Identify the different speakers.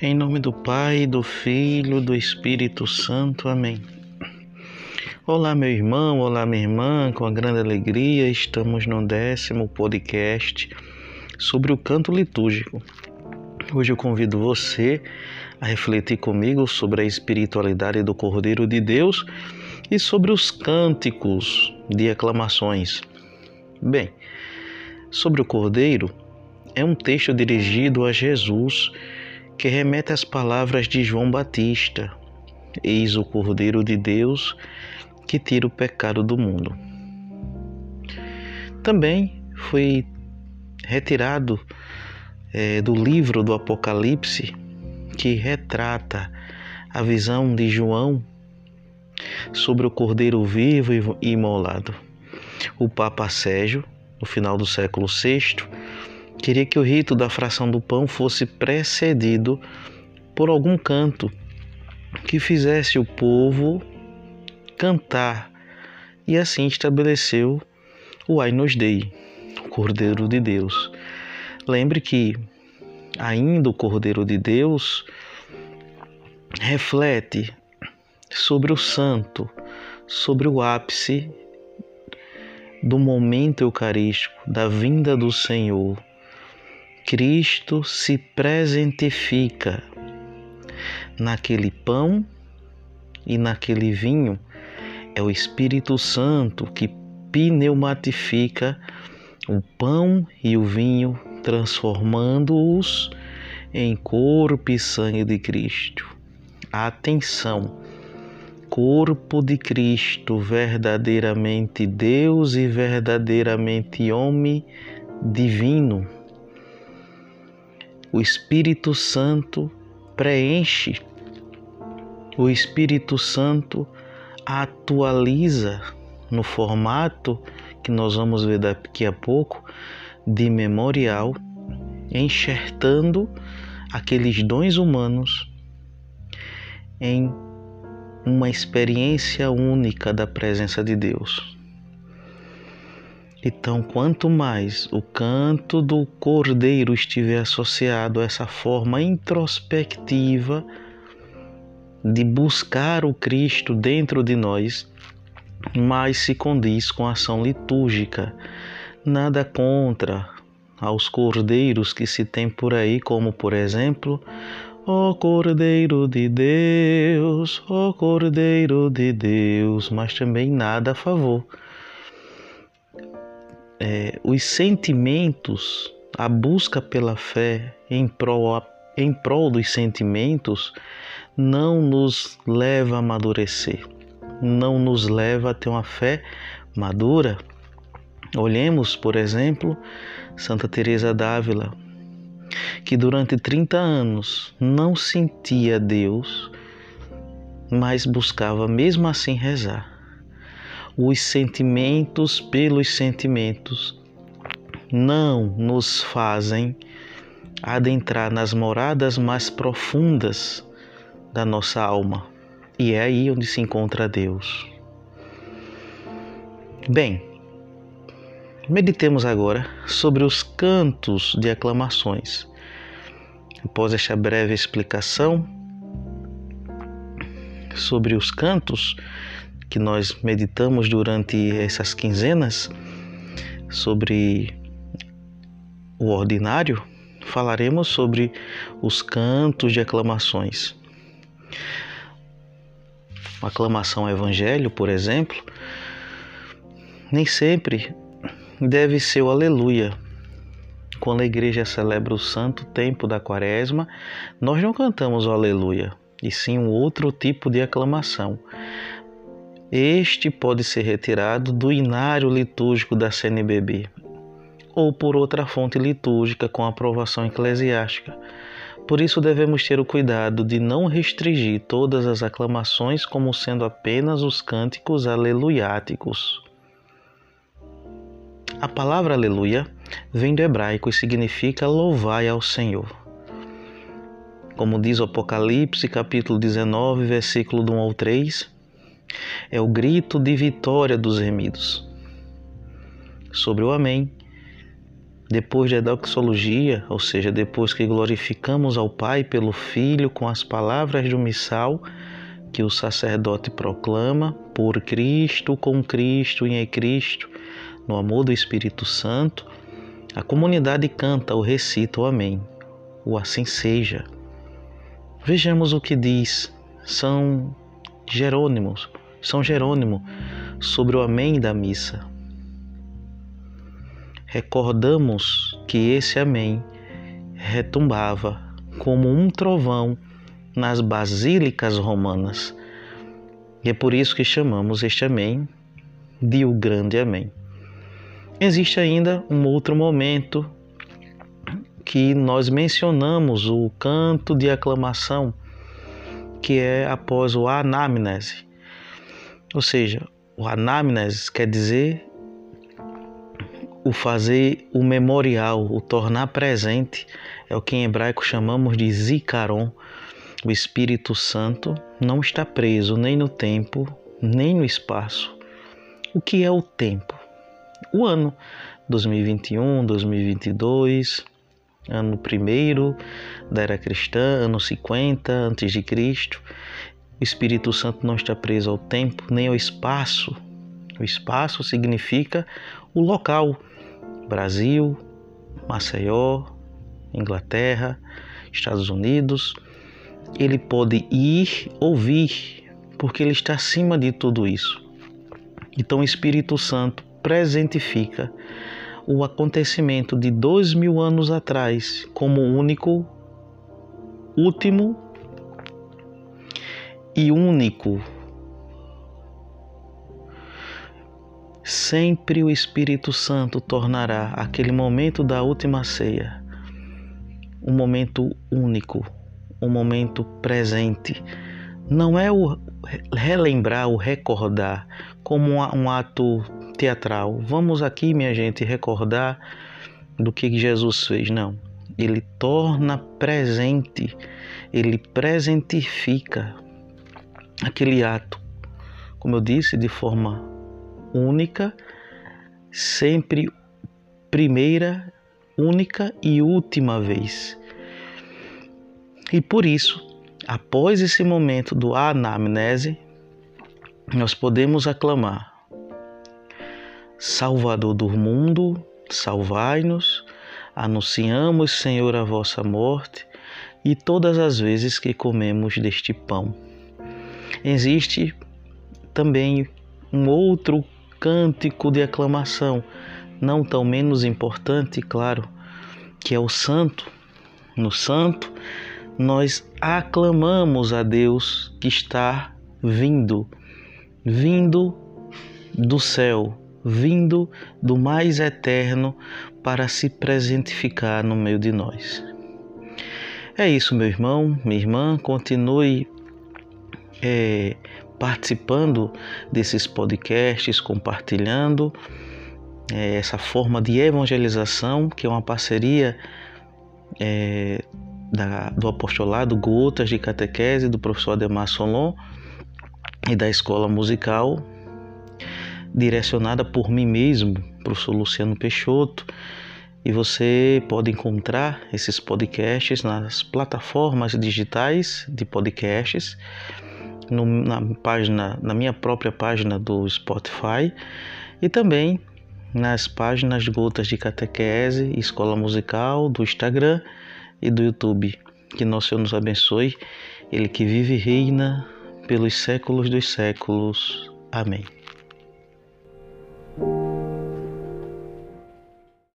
Speaker 1: Em nome do Pai, do Filho, do Espírito Santo. Amém. Olá, meu irmão, olá, minha irmã, com a grande alegria, estamos no décimo podcast sobre o canto litúrgico. Hoje eu convido você a refletir comigo sobre a espiritualidade do Cordeiro de Deus e sobre os cânticos de aclamações. Bem, sobre o Cordeiro, é um texto dirigido a Jesus que remete às palavras de João Batista: Eis o Cordeiro de Deus que tira o pecado do mundo. Também foi retirado é, do livro do Apocalipse que retrata a visão de João sobre o Cordeiro vivo e imolado. O Papa Sérgio, no final do século VI, queria que o rito da fração do pão fosse precedido por algum canto que fizesse o povo cantar e assim estabeleceu o Ainos Dei, o Cordeiro de Deus. Lembre que ainda o Cordeiro de Deus reflete sobre o santo, sobre o ápice do momento eucarístico, da vinda do Senhor. Cristo se presentifica naquele pão e naquele vinho é o Espírito Santo que pneumatifica o pão e o vinho, transformando-os em corpo e sangue de Cristo. Atenção! Corpo de Cristo, verdadeiramente Deus e verdadeiramente homem divino. O Espírito Santo preenche, o Espírito Santo atualiza no formato que nós vamos ver daqui a pouco de memorial, enxertando aqueles dons humanos em uma experiência única da presença de Deus. Então, quanto mais o canto do cordeiro estiver associado a essa forma introspectiva de buscar o Cristo dentro de nós, mais se condiz com a ação litúrgica. Nada contra aos cordeiros que se tem por aí, como por exemplo, ó Cordeiro de Deus, ó Cordeiro de Deus, mas também nada a favor. É, os sentimentos, a busca pela fé em prol, em prol dos sentimentos, não nos leva a amadurecer, não nos leva a ter uma fé madura. Olhemos, por exemplo, Santa Teresa d'Ávila, que durante 30 anos não sentia Deus, mas buscava mesmo assim rezar. Os sentimentos pelos sentimentos não nos fazem adentrar nas moradas mais profundas da nossa alma. E é aí onde se encontra Deus. Bem, meditemos agora sobre os cantos de aclamações. Após esta breve explicação sobre os cantos que nós meditamos durante essas quinzenas, sobre o ordinário, falaremos sobre os cantos de aclamações. Uma aclamação ao Evangelho, por exemplo, nem sempre deve ser o aleluia. Quando a igreja celebra o santo tempo da quaresma, nós não cantamos o aleluia, e sim um outro tipo de aclamação. Este pode ser retirado do inário litúrgico da CNBB ou por outra fonte litúrgica com aprovação eclesiástica por isso devemos ter o cuidado de não restringir todas as aclamações como sendo apenas os cânticos aleluiáticos. A palavra aleluia vem do hebraico e significa louvai ao Senhor. Como diz o Apocalipse, capítulo 19, versículo 1 ao 3, é o grito de vitória dos remidos. Sobre o Amém, depois da doxologia, ou seja, depois que glorificamos ao Pai pelo Filho com as palavras do missal que o sacerdote proclama, por Cristo, com Cristo e em Cristo, no amor do Espírito Santo, a comunidade canta ou recita o Amém, o Assim Seja. Vejamos o que diz São Jerônimo, São Jerônimo sobre o Amém da missa recordamos que esse Amém retumbava como um trovão nas basílicas romanas. E é por isso que chamamos este Amém de o Grande Amém. Existe ainda um outro momento que nós mencionamos o canto de aclamação, que é após o anamnese. Ou seja, o anamnese quer dizer o fazer o memorial, o tornar presente, é o que em hebraico chamamos de zikaron. O Espírito Santo não está preso nem no tempo, nem no espaço. O que é o tempo? O ano 2021, 2022, ano primeiro da era cristã, ano 50 antes de Cristo. O Espírito Santo não está preso ao tempo nem ao espaço. O espaço significa o local Brasil, Maceió, Inglaterra, Estados Unidos. Ele pode ir ou vir, porque ele está acima de tudo isso. Então o Espírito Santo presentifica o acontecimento de dois mil anos atrás como único, último e único sempre o Espírito Santo tornará aquele momento da última ceia um momento único, um momento presente. Não é o relembrar, o recordar como um ato teatral. Vamos aqui, minha gente, recordar do que Jesus fez. Não. Ele torna presente, ele presentifica aquele ato, como eu disse, de forma única, sempre primeira, única e última vez. E por isso, após esse momento do anamnese, nós podemos aclamar: Salvador do mundo, salvai-nos, anunciamos, Senhor, a vossa morte e todas as vezes que comemos deste pão. Existe também um outro cântico de aclamação, não tão menos importante, claro, que é o santo. No santo, nós aclamamos a Deus que está vindo, vindo do céu, vindo do mais eterno para se presentificar no meio de nós. É isso, meu irmão, minha irmã, continue é, participando desses podcasts, compartilhando é, essa forma de evangelização, que é uma parceria é, da, do apostolado Gotas de Catequese do professor Ademar Solon e da escola musical, direcionada por mim mesmo, professor Luciano Peixoto. E você pode encontrar esses podcasts nas plataformas digitais de podcasts no, na página, na minha própria página do Spotify e também nas páginas Gotas de Catequese, Escola Musical, do Instagram e do YouTube. Que nosso Senhor nos abençoe, Ele que vive e reina pelos séculos dos séculos. Amém.